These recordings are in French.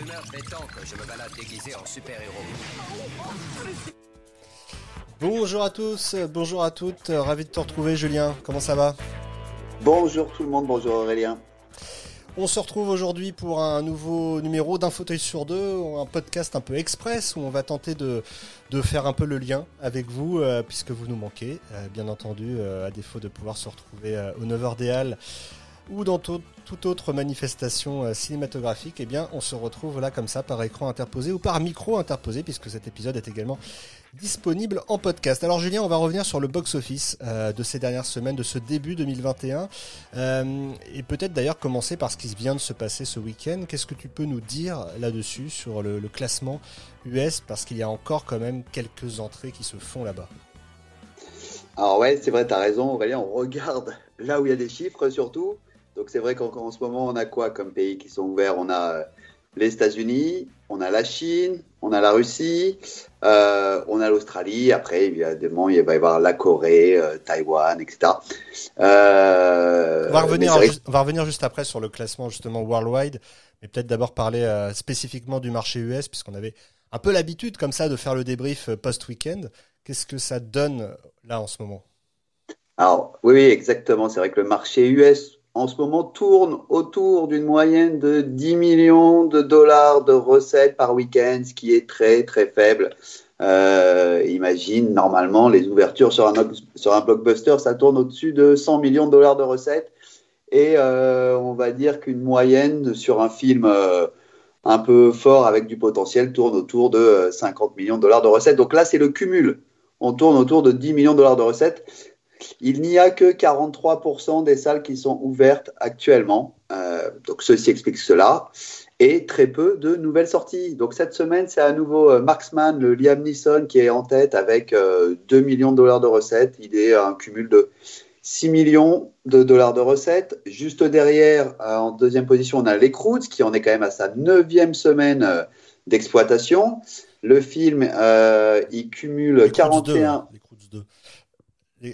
rumeur prétend que je me balade déguisé en super-héros. Bonjour à tous, bonjour à toutes, ravi de te retrouver Julien, comment ça va? Bonjour tout le monde, bonjour Aurélien. On se retrouve aujourd'hui pour un nouveau numéro d'un fauteuil sur deux, un podcast un peu express où on va tenter de, de faire un peu le lien avec vous euh, puisque vous nous manquez, euh, bien entendu, euh, à défaut de pouvoir se retrouver au 9h des Halles ou dans toute autre manifestation cinématographique, eh bien, on se retrouve là comme ça par écran interposé ou par micro interposé, puisque cet épisode est également disponible en podcast. Alors Julien, on va revenir sur le box-office euh, de ces dernières semaines, de ce début 2021, euh, et peut-être d'ailleurs commencer par ce qui vient de se passer ce week-end. Qu'est-ce que tu peux nous dire là-dessus sur le, classement US, parce qu'il y a encore quand même quelques entrées qui se font là-bas? Alors ouais, c'est vrai, tu as raison Aurélien, on regarde là où il y a des chiffres surtout. Donc c'est vrai qu'en ce moment, on a quoi comme pays qui sont ouverts? On a euh, les États-Unis, on a la Chine, on a la Russie, euh, on a l'Australie. Après, évidemment, il va y avoir la Corée, euh, Taïwan, etc. Euh, on, va revenir on va revenir juste après sur le classement justement worldwide, mais peut-être d'abord parler spécifiquement du marché US, puisqu'on avait un peu l'habitude comme ça de faire le débrief post-weekend. Qu'est-ce que ça donne là en ce moment? Alors oui, oui exactement. C'est vrai que le marché US en ce moment tourne autour d'une moyenne de 10 millions de dollars de recettes par week-end, ce qui est très très faible. Euh, imagine, normalement, les ouvertures sur un, sur un blockbuster, ça tourne au-dessus de 100 millions de dollars de recettes. Et euh, on va dire qu'une moyenne sur un film euh, un peu fort avec du potentiel tourne autour de 50 millions de dollars de recettes. Donc là, c'est le cumul. On tourne autour de 10 millions de dollars de recettes. Il n'y a que 43% des salles qui sont ouvertes actuellement. Euh, donc ceci explique cela. Et très peu de nouvelles sorties. Donc cette semaine, c'est à nouveau euh, Marksman, le Liam Neeson, qui est en tête avec 2 euh, millions de dollars de recettes. Il est un cumul de 6 millions de dollars de recettes. Juste derrière, en deuxième position, on a Les Croods, qui en est quand même à sa neuvième semaine d'exploitation. Le film, il cumule 41... Les,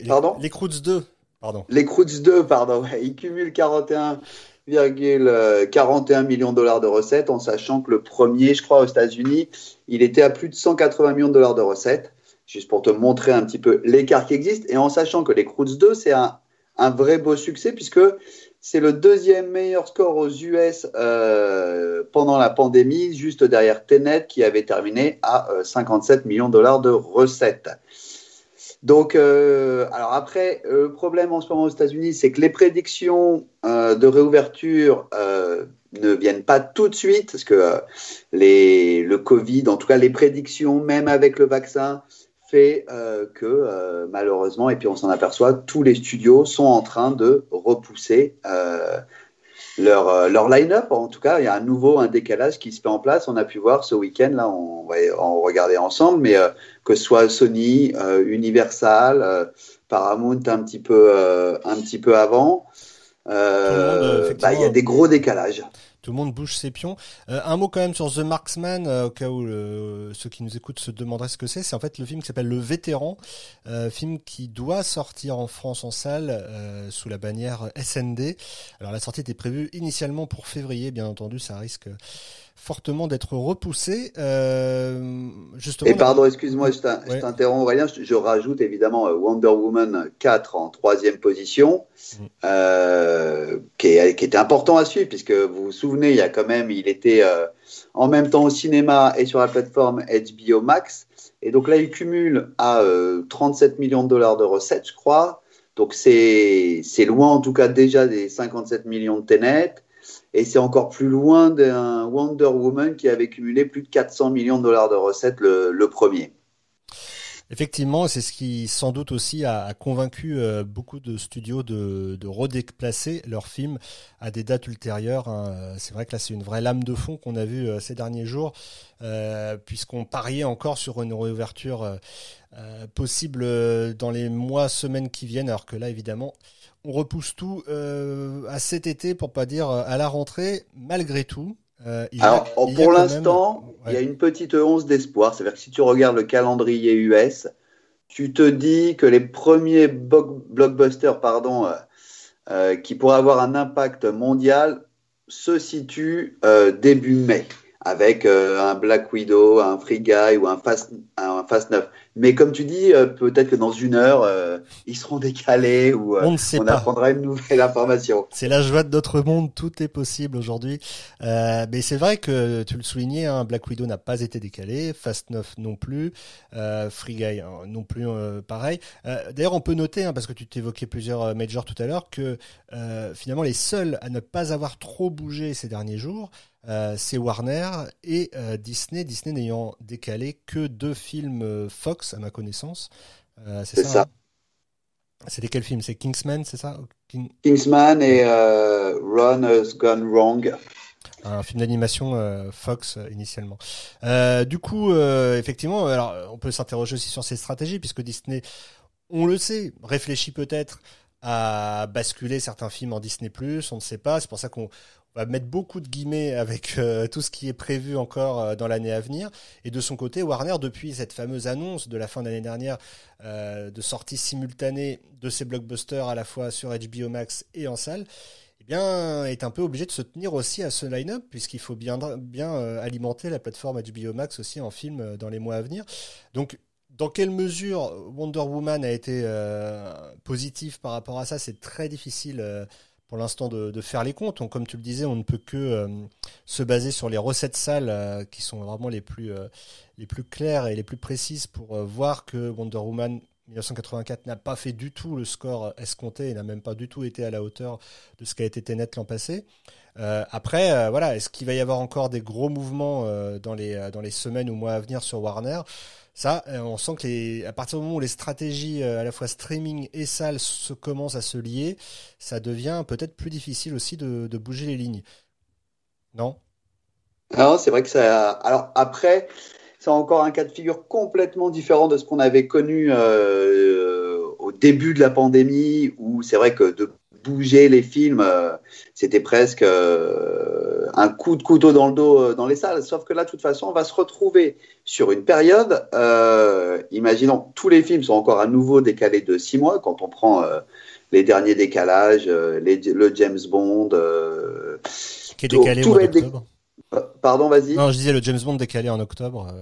pardon Les Croods 2, pardon. Les Croods 2, pardon. Ils cumulent 41,41 millions de dollars de recettes, en sachant que le premier, je crois, aux États-Unis, il était à plus de 180 millions de dollars de recettes, juste pour te montrer un petit peu l'écart qui existe, et en sachant que les Croods 2, c'est un, un, vrai beau succès, puisque c'est le deuxième meilleur score aux US euh, pendant la pandémie, juste derrière Tenet, qui avait terminé à 57 euh, millions de dollars de recettes. Donc, euh, alors après, le problème en ce moment aux États-Unis, c'est que les prédictions euh, de réouverture euh, ne viennent pas tout de suite, parce que le Covid, en tout cas les prédictions, même avec le vaccin, fait que malheureusement, et puis on s'en aperçoit, tous les studios sont en train de repousser leur, euh, leur line-up. En tout cas, il y a un nouveau un décalage qui se fait en place. On a pu voir ce week-end, là, on va en regarder ensemble, mais euh, que ce soit Sony, euh, Universal, Paramount un petit peu, un petit peu avant, bah, il y a des gros décalages tout le monde bouge ses pions. Euh, un mot quand même sur The Marksman, euh, au cas où ceux qui nous écoutent se demanderaient ce que c'est. C'est en fait le film qui s'appelle Le Vétéran, euh, film qui doit sortir en France en salle sous la bannière SND. Alors la sortie était prévue initialement pour février, bien entendu, ça risque fortement d'être repoussé. Euh, justement, Et pardon, excuse-moi, je t'interromps Aurélien, je, rajoute évidemment euh, Wonder Woman 4 en troisième position, mm. euh, qui, est, qui, était important à suivre, puisque vous vous souvenez, il y a quand même, il était euh, en même temps au cinéma et sur la plateforme HBO Max. Et donc là, il cumule à 37 millions de dollars de recettes, je crois. Donc c'est loin en tout cas déjà des 57 millions de Tenet. Et c'est encore plus loin d'un Wonder Woman qui avait cumulé plus de 400 millions de dollars de recettes le, premier. Effectivement, c'est ce qui sans doute aussi a, convaincu euh, beaucoup de studios de, redéplacer leurs films à des dates ultérieures. Hein. C'est vrai que là, c'est une vraie lame de fond qu'on a vue euh, ces derniers jours, euh, puisqu'on pariait encore sur une réouverture possible dans les mois, semaines qui viennent, alors que là, évidemment, on repousse tout euh, à cet été, pour pas dire euh, à la rentrée, malgré tout. Euh, Alors, pour l'instant, il y a une petite once d'espoir. C'est-à-dire que si tu regardes le calendrier US, tu te dis que les premiers blockbusters pardon, qui pourraient avoir un impact mondial se situent début mai. Avec euh, un Black Widow, un Free Guy ou un Fast, un Fast 9. Mais comme tu dis, euh, peut-être que dans une heure, euh, ils seront décalés ou on, on apprendra une nouvelle information. C'est la joie de notre monde, tout est possible aujourd'hui. mais c'est vrai que tu le soulignais, hein, Black Widow n'a pas été décalé, Fast 9 non plus, Free Guy hein, non plus pareil. D'ailleurs, on peut noter, hein, parce que tu t'évoquais plusieurs majors tout à l'heure, que finalement les seuls à ne pas avoir trop bougé ces derniers jours, euh, c'est Warner et euh, Disney. Disney n'ayant décalé que deux films euh, Fox, à ma connaissance. c'est ça. Hein c'était quel film? C'est Kingsman, c'est ça? Kingsman et Run Has Gone Wrong. Un film d'animation Fox initialement. du coup, effectivement, alors on peut s'interroger aussi sur ses stratégies puisque Disney, on le sait, réfléchit peut-être à basculer certains films en Disney+, on ne sait pas. C'est pour ça qu'on va mettre beaucoup de guillemets avec euh, tout ce qui est prévu encore euh, dans l'année à venir. Et de son côté, Warner, depuis cette fameuse annonce de la fin d'année dernière euh, de sortie simultanée de ses blockbusters à la fois sur HBO Max et en salle, eh bien, est un peu obligé de se tenir aussi à ce line-up puisqu'il faut bien, bien alimenter la plateforme HBO Max aussi en film dans les mois à venir. Donc, dans quelle mesure Wonder Woman a été positif par rapport à ça, c'est très difficile pour l'instant de, faire les comptes. Comme tu le disais, on ne peut que euh, se baser sur les recettes sales euh, qui sont vraiment les plus, euh, les plus claires et les plus précises pour voir que Wonder Woman 1984 n'a pas fait du tout le score escompté et n'a même pas du tout été à la hauteur de ce qu'a été Tenet l'an passé. après, voilà, est-ce qu'il va y avoir encore des gros mouvements dans les semaines ou mois à venir sur Warner? Ça, euh, on sent que les, à partir du moment où les stratégies euh, à la fois streaming et salle se commencent à se lier, ça devient peut-être plus difficile aussi de, bouger les lignes. Non? Non, c'est vrai que ça. Alors après, c'est encore un cas de figure complètement différent de ce qu'on avait connu euh, au début de la pandémie, où c'est vrai que de bouger les films, c'était presque un coup de couteau dans le dos euh, dans les salles. Sauf que là, de toute façon, on va se retrouver sur une période. Euh, imaginons, tous les films sont encore à nouveau décalés de six mois quand on prend euh, les derniers décalages, le James Bond. qui est décalé au mois d'octobre. Pardon, vas-y. Non, je disais le James Bond décalé en octobre.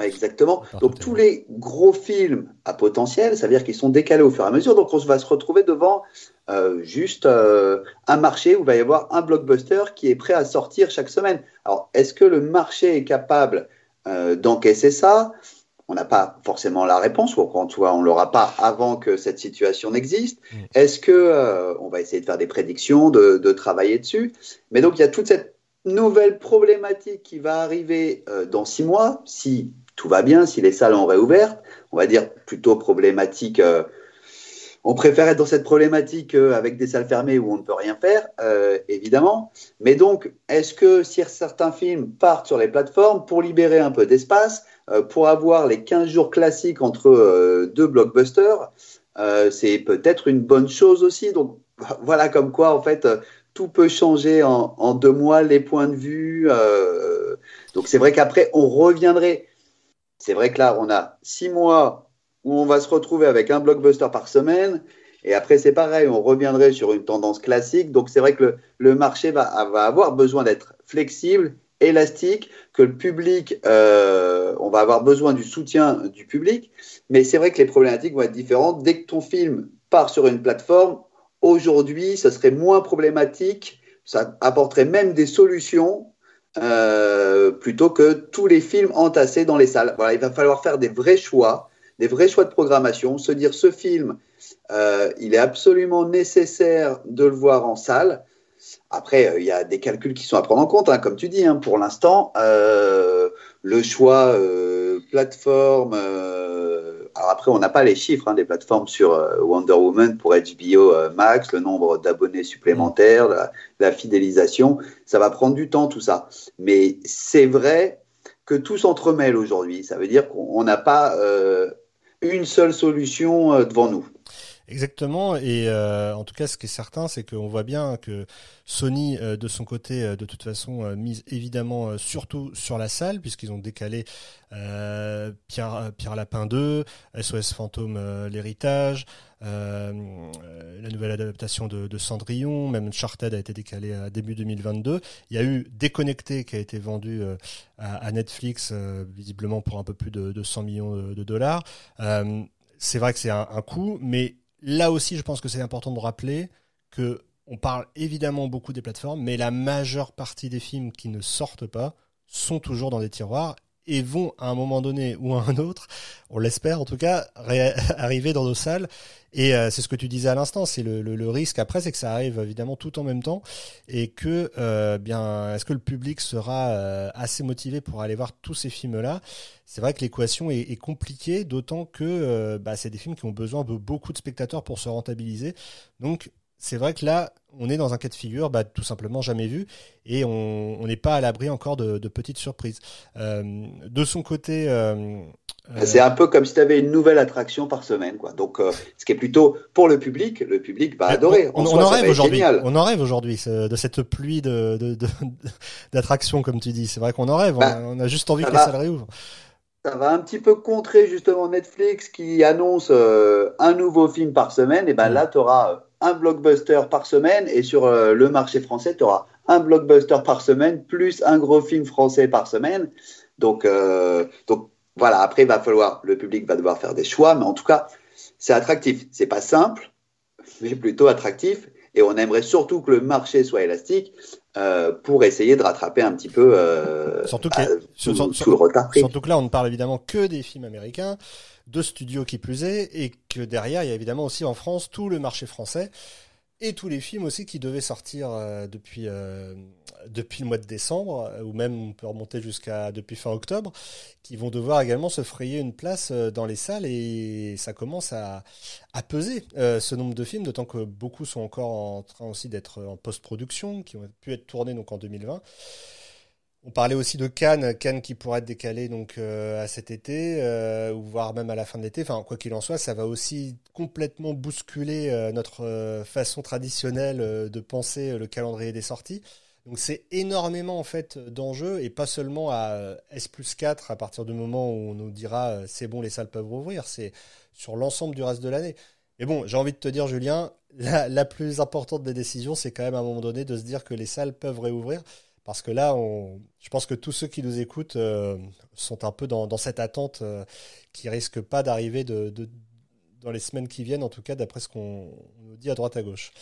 Exactement. Donc tous les gros films à potentiel, ça veut dire qu'ils sont décalés au fur et à mesure. Donc on va se retrouver devant euh, juste euh, un marché où il va y avoir un blockbuster qui est prêt à sortir chaque semaine. Alors, est-ce que le marché est capable euh, d'encaisser ça? On n'a pas forcément la réponse, ou quand on ne l'aura pas avant que cette situation n'existe. Mm. Est-ce que on va essayer de faire des prédictions, de, de, travailler dessus? Mais donc, il y a toute cette nouvelle problématique qui va arriver dans six mois, si tout va bien, si les salles ont réouvert. On va dire plutôt problématique on préfère être dans cette problématique euh, avec des salles fermées où on ne peut rien faire, euh, évidemment. Mais donc, est-ce que si certains films partent sur les plateformes pour libérer un peu d'espace, euh, pour avoir les 15 jours classiques entre deux blockbusters, c'est peut-être une bonne chose aussi. Donc, voilà comme quoi, en fait, tout peut changer en deux mois, les points de vue. donc, c'est vrai qu'après, on reviendrait. C'est vrai que là, on a six mois où on va se retrouver avec un blockbuster par semaine. Et après, c'est pareil, on reviendrait sur une tendance classique. Donc, c'est vrai que le, marché va, avoir besoin d'être flexible, élastique, que le public, euh, on va avoir besoin du soutien du public. Mais c'est vrai que les problématiques vont être différentes. Dès que ton film part sur une plateforme, aujourd'hui, ce serait moins problématique. Ça apporterait même des solutions euh, plutôt que tous les films entassés dans les salles. Voilà, il va falloir faire des vrais choix des vrais choix de programmation, se dire ce film, euh, il est absolument nécessaire de le voir en salle. Après, euh, il y a des calculs qui sont à prendre en compte, hein, comme tu dis. Hein, pour l'instant, le choix plateforme. Alors après, on n'a pas les chiffres hein, des plateformes sur Wonder Woman pour HBO Max, le nombre d'abonnés supplémentaires, la, la, fidélisation. Ça va prendre du temps, tout ça. Mais c'est vrai que tout s'entremêle aujourd'hui. Ça veut dire qu'on n'a pas une seule solution euh, devant nous. Exactement. Et euh, en tout cas, ce qui est certain, c'est qu'on voit bien que Sony, euh, de son côté, euh, de toute façon, mise évidemment surtout sur la salle, puisqu'ils ont décalé Pierre, Pierre Lapin 2, SOS Fantôme, l'héritage, la nouvelle adaptation de, Cendrillon, même Uncharted a été décalé à début 2022. Il y a eu Déconnecté qui a été vendu à, Netflix, visiblement pour un peu plus de, de 100 millions de, de dollars. c'est vrai que c'est un, un coût, mais là aussi, je pense que c'est important de rappeler que on parle évidemment beaucoup des plateformes, mais la majeure partie des films qui ne sortent pas sont toujours dans des tiroirs et vont à un moment donné ou à un autre, on l'espère en tout cas, arriver dans nos salles. Et euh, c'est ce que tu disais à l'instant, c'est le, le, risque après, c'est que ça arrive évidemment tout en même temps et que euh, bien, est-ce que le public sera euh, assez motivé pour aller voir tous ces films-là? C'est vrai que l'équation est, est, compliquée, d'autant que bah, c'est des films qui ont besoin de beaucoup de spectateurs pour se rentabiliser. Donc c'est vrai que là, on est dans un cas de figure bah, tout simplement jamais vu et on n'est pas à l'abri encore de, petites surprises. Euh, de son côté... Euh, euh, c'est un peu comme si tu avais une nouvelle attraction par semaine. Quoi. Donc, ce qui est plutôt pour le public, le public va adorer. On, en, rêve aujourd'hui. On en rêve aujourd'hui de cette pluie d'attractions, de, comme tu dis. C'est vrai qu'on en rêve. Bah, on, a juste envie que les salles réouvrent. Ça va un petit peu contrer justement Netflix qui annonce un nouveau film par semaine. Et ben là, tu auras un blockbuster par semaine et sur euh, le marché français, tu auras un blockbuster par semaine plus un gros film français par semaine. Donc, euh, donc voilà, après, il va falloir, le public va devoir faire des choix, mais en tout cas, c'est attractif. C'est pas simple, mais plutôt attractif. Et on aimerait surtout que le marché soit élastique euh, pour essayer de rattraper un petit peu surtout, que, bah, le retard Surtout que là, on ne parle évidemment que des films américains de studios qui plus est, et que derrière, il y a évidemment aussi en France tout le marché français et tous les films aussi qui devaient sortir euh, depuis euh, depuis le mois de décembre euh, ou même on peut remonter jusqu'à depuis fin octobre qui vont devoir également se frayer une place dans les salles et ça commence à, à peser ce nombre de films d'autant que beaucoup sont encore en train aussi d'être en post-production qui ont pu être tournés donc en 2020 on parlait aussi de Cannes, Cannes qui pourrait être décalé donc euh, à cet été, euh, voire même à la fin de l'été. Enfin, quoi qu'il en soit, ça va aussi complètement bousculer euh, notre façon traditionnelle de penser le calendrier des sorties. Donc c'est énormément en fait d'enjeux et pas seulement à S plus 4 à partir du moment où on nous dira c'est bon les salles peuvent rouvrir, c'est sur l'ensemble du reste de l'année. Mais bon, j'ai envie de te dire Julien, la, la plus importante des décisions c'est quand même à un moment donné de se dire que les salles peuvent réouvrir parce que là, on, je pense que tous ceux qui nous écoutent euh, sont un peu dans, dans cette attente euh, qui risque pas d'arriver de, de, dans les semaines qui viennent, en tout cas d'après ce qu'on nous dit à droite à gauche.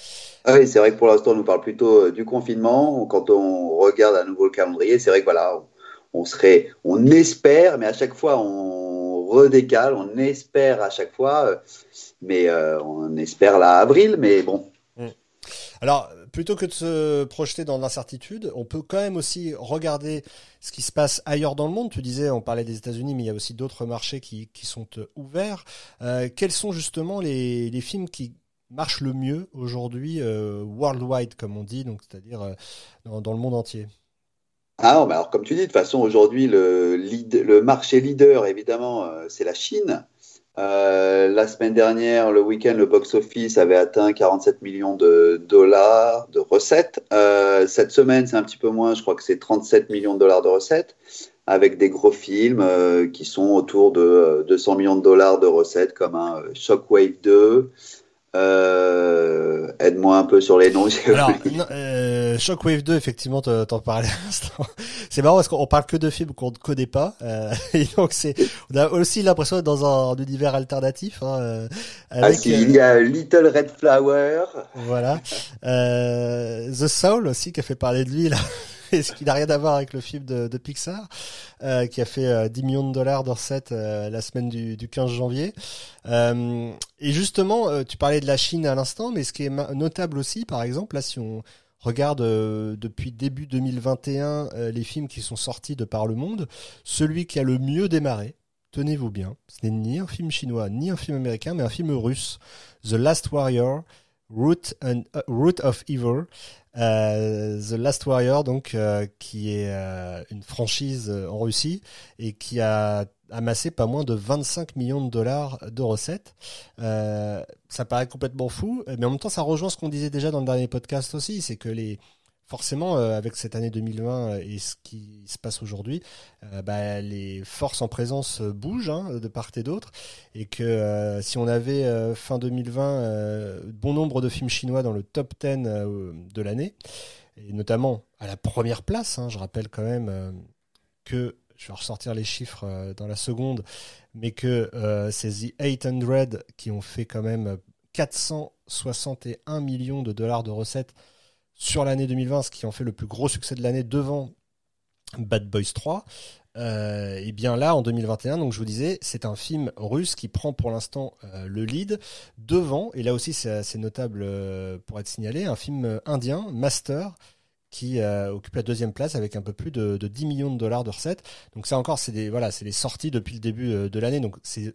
Ah oui, c'est vrai que pour l'instant, on nous parle plutôt euh, du confinement. Quand on regarde à nouveau le calendrier, c'est vrai que voilà, on serait, on espère, mais à chaque fois, on redécale, on espère à chaque fois, mais on espère là avril, mais bon. Mmh. Alors, plutôt que de se projeter dans l'incertitude, on peut quand même aussi regarder ce qui se passe ailleurs dans le monde. Tu disais, on parlait des États-Unis, mais il y a aussi d'autres marchés qui, qui sont euh, ouverts. Euh, quels sont justement les, les, films qui marchent le mieux aujourd'hui, euh, worldwide, comme on dit, c'est-à-dire dans, le monde entier? Ah non, mais alors comme tu dis, de toute façon, aujourd'hui, le, le marché leader, évidemment, c'est la Chine. Euh, la semaine dernière, le week-end, le box-office avait atteint 47 millions de dollars de recettes. Euh, cette semaine, c'est un petit peu moins, je crois que c'est 37 millions de dollars de recettes, avec des gros films euh, qui sont autour de 200 millions de dollars de recettes, comme un Shockwave 2, euh, aide-moi un peu sur les noms. Alors, euh, Shockwave 2, effectivement, t'en parlais à l'instant. C'est marrant parce qu'on parle que de films qu'on ne connaît pas. Euh, et donc, c'est, on a aussi l'impression d'être dans un, univers alternatif. Hein, euh, ah, ah, il y a Little Red Flower. Voilà. The Soul aussi, qui a fait parler de lui, là. ce qui n'a rien à voir avec le film de, Pixar, euh, qui a fait euh, 10 millions de dollars de recettes euh, la semaine du, du 15 janvier. Euh, et justement, tu parlais de la Chine à l'instant, mais ce qui est notable aussi, par exemple, là, si on regarde depuis début 2021 les films qui sont sortis de par le monde, celui qui a le mieux démarré, tenez-vous bien, ce n'est ni un film chinois, ni un film américain, mais un film russe, The Last Warrior, Root, and, uh, Root of Evil, euh, The Last Warrior, donc euh, qui est euh, une franchise en Russie et qui a amassé pas moins de 25 millions de dollars de recettes. ça paraît complètement fou, mais en même temps, ça rejoint ce qu'on disait déjà dans le dernier podcast aussi, c'est que les forcément, euh, avec cette année 2020 et ce qui se passe aujourd'hui, euh, bah, les forces en présence bougent hein, de part et d'autre, et que euh, si on avait fin 2020 bon nombre de films chinois dans le top 10 de l'année, et notamment à la première place, hein, je rappelle quand même que je vais ressortir les chiffres dans la seconde, mais que c'est The 800 qui ont fait quand même 461 millions de dollars de recettes sur l'année 2020, ce qui en fait le plus gros succès de l'année devant Bad Boys 3. Euh, et bien là, en 2021, donc je vous disais, c'est un film russe qui prend pour l'instant euh, le lead devant, et là aussi c'est assez notable euh, pour être signalé, un film indien, Master, qui occupe la deuxième place avec un peu plus de, 10 millions de dollars de recettes. Donc ça encore, c'est des voilà, c'est les sorties depuis le début de l'année. Donc c'est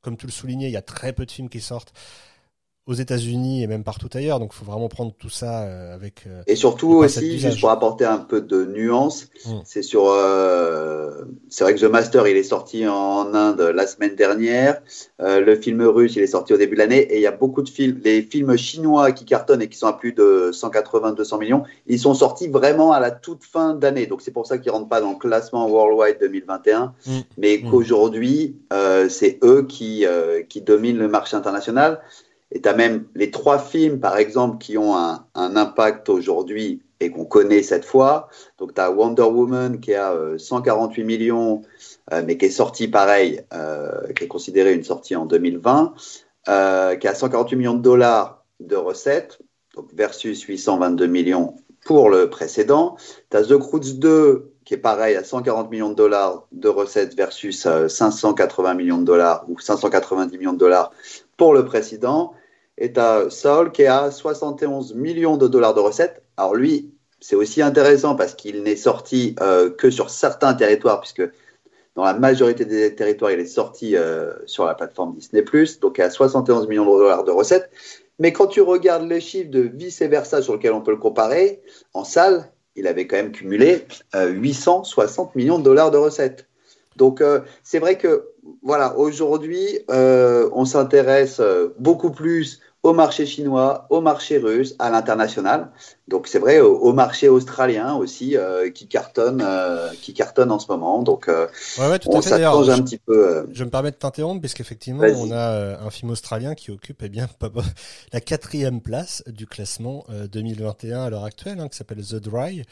comme tu le soulignais, il y a très peu de films qui sortent aux États-Unis et même partout ailleurs. Donc, il faut vraiment prendre tout ça euh, avec. Euh, et surtout aussi, juste pour apporter un peu de nuance, mmh. c'est sur. Euh, c'est vrai que The Master, il est sorti en Inde la semaine dernière. le film russe, il est sorti au début de l'année. Et il y a beaucoup de films, les films chinois qui cartonnent et qui sont à plus de 180-200 millions, ils sont sortis vraiment à la toute fin d'année. Donc, c'est pour ça qu'ils rentrent pas dans le classement Worldwide 2021, mmh. mais mmh. qu'aujourd'hui, c'est eux qui qui dominent le marché international. Et tu as même les trois films, par exemple, qui ont un, impact aujourd'hui et qu'on connaît cette fois. Donc, tu as Wonder Woman qui a 148 euh, millions, euh, mais qui est sorti pareil, euh, qui est considéré une sortie en 2020, qui a 148 millions de dollars de recettes, donc versus 822 millions pour le précédent. Tu as The Croods 2 qui est pareil à 140 millions de dollars de recettes versus 580 millions de dollars ou 590 millions de dollars pour le précédent. Et as Saul qui a 71 millions de dollars de recettes. Alors lui, c'est aussi intéressant parce qu'il n'est sorti euh, que sur certains territoires, puisque dans la majorité des territoires, il est sorti euh, sur la plateforme Disney +, donc a 71 millions de dollars de recettes. Mais quand tu regardes les chiffres de vice-versa sur lesquels on peut le comparer, en salle, il avait quand même cumulé 860 euh, millions de dollars de recettes. Donc c'est vrai que voilà, aujourd'hui, on s'intéresse beaucoup plus au marché chinois, au marché russe, à l'international. Donc c'est vrai au, marché australien aussi euh, qui cartonne, euh, qui cartonne en ce moment. Donc euh, on s'attend un petit peu. Je me permets de t'interrompre parce qu'effectivement on a un film australien qui occupe eh bien la quatrième place du classement 2021 à l'heure actuelle, hein, qui s'appelle The Dry.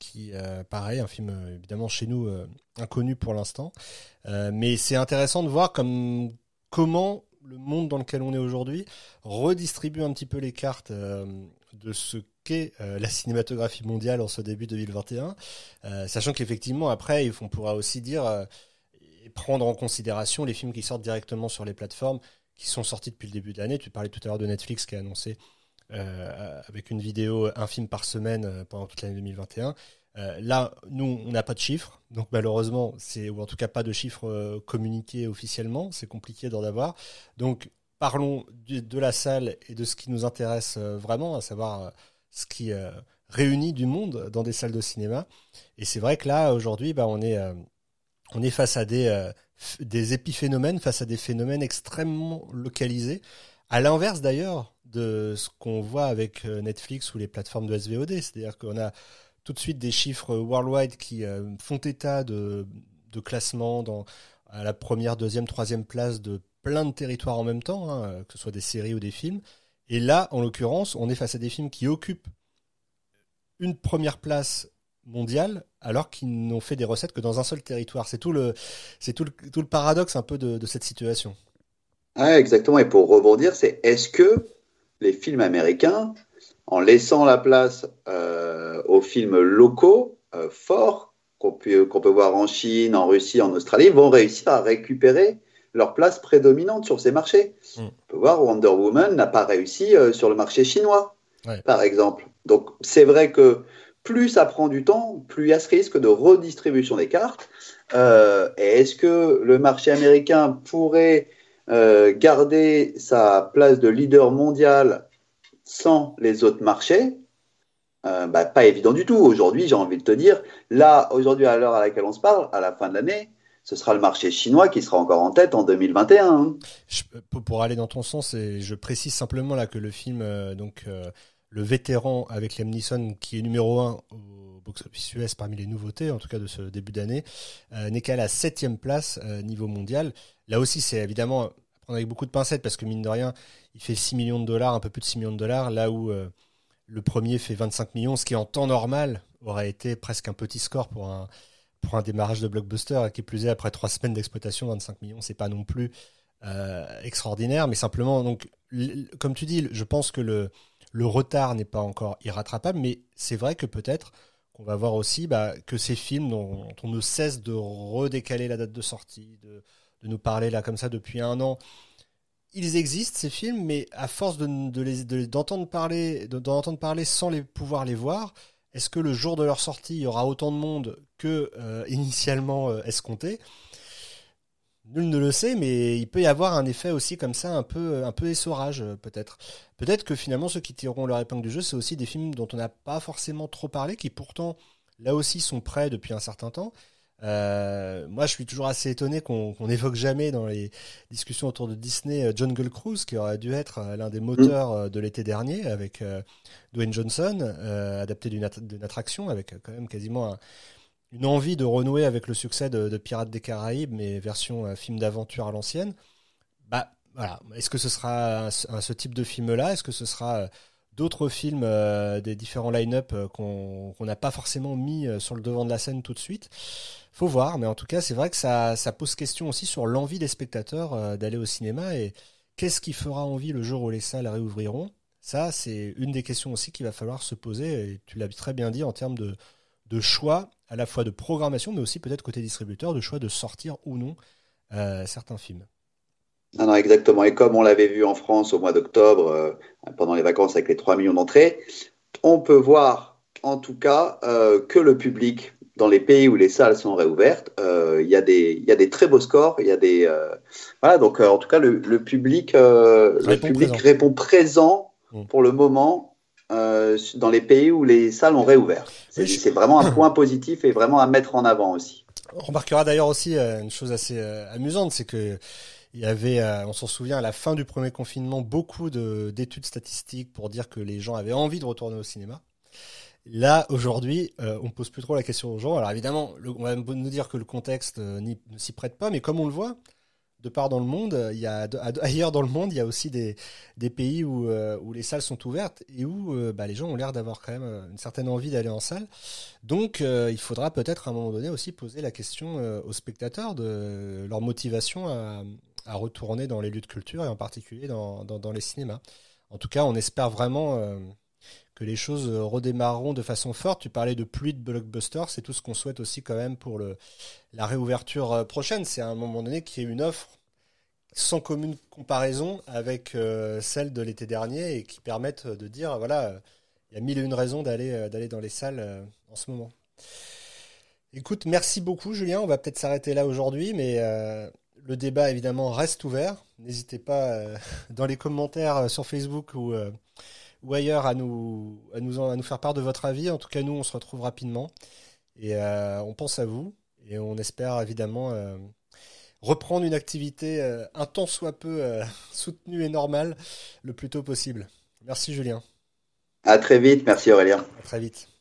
qui pareil un film évidemment chez nous inconnu pour l'instant mais c'est intéressant de voir comme comment le monde dans lequel on est aujourd'hui redistribue un petit peu les cartes euh, de ce qu'est euh, la cinématographie mondiale en ce début 2021, euh, sachant qu'effectivement après on pourra aussi dire et prendre en considération les films qui sortent directement sur les plateformes qui sont sortis depuis le début de l'année. Tu parlais tout à l'heure de Netflix qui a annoncé avec une vidéo, un film par semaine pendant toute l'année 2021. Euh, là, nous, on n'a pas de chiffres, donc malheureusement, c'est ou en tout cas pas de chiffres euh, communiqués officiellement. C'est compliqué d'en avoir. Donc, parlons de, la salle et de ce qui nous intéresse euh, vraiment, à savoir ce qui réunit du monde dans des salles de cinéma. Et c'est vrai que là, aujourd'hui, bah, on est on est face à des des épiphénomènes, face à des phénomènes extrêmement localisés. À l'inverse d'ailleurs de ce qu'on voit avec Netflix ou les plateformes de SVOD, c'est-à-dire qu'on a tout de suite des chiffres worldwide qui euh, font état de, de classement dans, à la première, deuxième, troisième place de plein de territoires en même temps, hein, que ce soit des séries ou des films. Et là, en l'occurrence, on est face à des films qui occupent une première place mondiale alors qu'ils n'ont fait des recettes que dans un seul territoire. C'est tout le, c'est tout le, tout le paradoxe un peu de, cette situation. Exactement. Et pour rebondir, c'est est-ce que les films américains en laissant la place euh, aux films locaux euh, forts qu'on peut, peut, voir en Chine, en Russie, en Australie, vont réussir à récupérer leur place prédominante sur ces marchés. Mm. On peut voir Wonder Woman n'a pas réussi euh, sur le marché chinois, par exemple. Donc c'est vrai que plus ça prend du temps, plus il y a ce risque de redistribution des cartes. et est-ce que le marché américain pourrait euh, garder sa place de leader mondial sans les autres marchés, euh, bah, pas évident du tout. Aujourd'hui, j'ai envie de te dire, là, aujourd'hui, à l'heure à laquelle on se parle, à la fin de l'année, ce sera le marché chinois qui sera encore en tête en 2021. Hein. pour aller dans ton sens, et je précise simplement là que le film, euh, donc euh, le vétéran avec Liam Neeson, qui est numéro 1 au box-office US parmi les nouveautés, en tout cas de ce début d'année, n'est qu'à la septième place niveau mondial. Là aussi, c'est évidemment prendre avec beaucoup de pincettes parce que mine de rien, il fait 6 millions de dollars, un peu plus de 6 millions de dollars, là où le premier fait 25 millions, ce qui en temps normal aurait été presque un petit score pour un, pour un démarrage de blockbuster, qui plus est après trois semaines d'exploitation, 25 millions, c'est pas non plus euh, extraordinaire, mais simplement, donc, comme tu dis, je pense que le, le retard n'est pas encore irrattrapable, mais c'est vrai que peut-être qu'on va voir aussi bah, que ces films dont, on ne cesse de redécaler la date de sortie, de, de nous parler là comme ça depuis un an, ils existent ces films, mais à force de, d'entendre parler, parler sans les pouvoir les voir, est-ce que le jour de leur sortie, il y aura autant de monde que euh, initialement euh, escompté? Nul ne le sait, mais il peut y avoir un effet aussi comme ça, un peu, un peu essorage peut-être. Peut-être que finalement ceux qui tireront leur épingle du jeu, c'est aussi des films dont on n'a pas forcément trop parlé, qui pourtant là aussi sont prêts depuis un certain temps, euh, moi, je suis toujours assez étonné qu'on qu évoque jamais dans les discussions autour de Disney euh, Jungle Cruise, qui aurait dû être euh, l'un des moteurs mm. de l'été dernier, avec Dwayne Johnson, adapté d'une attraction, avec quand même quasiment une envie de renouer avec le succès de, de Pirates des Caraïbes, mais version film d'aventure à l'ancienne. Bah voilà, est-ce que ce sera ce type de film-là? Est-ce que ce sera d'autres films des différents line-up qu'on n'a pas forcément mis sur le devant de la scène tout de suite faut voir, mais en tout cas, c'est vrai que ça, ça pose question aussi sur l'envie des spectateurs euh, d'aller au cinéma et qu'est-ce qui fera envie le jour où les salles réouvriront. Ça, c'est une des questions aussi qu'il va falloir se poser, et tu l'as très bien dit, en termes de, choix, à la fois de programmation, mais aussi peut-être côté distributeur, de choix de sortir ou non euh, certains films. Non, non, exactement. Et comme on l'avait vu en France au mois d'octobre, euh, pendant les vacances avec les 3 millions d'entrées, on peut voir en tout cas que le public dans les pays où les salles sont réouvertes, euh, il y, a des, y a des très beaux scores. Il y a des euh, voilà donc euh, en tout cas le, le public le répond public présent. répond présent mm. pour le moment dans les pays où les salles ont réouvert. C'est je... vraiment un point positif et vraiment à mettre en avant aussi. On remarquera d'ailleurs aussi une chose assez amusante, c'est que il y avait, on s'en souvient, à la fin du premier confinement, beaucoup d'études statistiques pour dire que les gens avaient envie de retourner au cinéma. Là, aujourd'hui, euh, on pose plus trop la question aux gens. Alors évidemment, on va nous dire que le contexte euh, ne s'y prête pas, mais comme on le voit, de part dans le monde, il y a ailleurs dans le monde, il y a aussi des, des pays où, euh, où les salles sont ouvertes et où euh, bah, les gens ont l'air d'avoir quand même une certaine envie d'aller en salle. Donc, il faudra peut-être à un moment donné aussi poser la question aux spectateurs de leur motivation à, à, retourner dans les lieux de culture et en particulier dans, les cinémas. En tout cas, on espère vraiment que les choses euh, redémarreront de façon forte. Tu parlais de pluie de blockbusters, c'est tout ce qu'on souhaite aussi quand même pour la réouverture euh, prochaine. C'est à un moment donné qu'il y ait une offre sans commune comparaison avec euh, celle de l'été dernier et qui permettent de dire voilà, il y a mille et une raisons d'aller d'aller dans les salles en ce moment. Écoute, merci beaucoup Julien. On va peut-être s'arrêter là aujourd'hui, mais le débat évidemment reste ouvert. N'hésitez pas dans les commentaires sur Facebook ou ou ailleurs à nous, à nous, à nous faire part de votre avis. En tout cas, nous, on se retrouve rapidement. Et euh, on pense à vous. Et on espère évidemment euh, reprendre une activité euh, un temps soit peu soutenue et normale le plus tôt possible. Merci Julien. À très vite. Merci Aurélien. À très vite.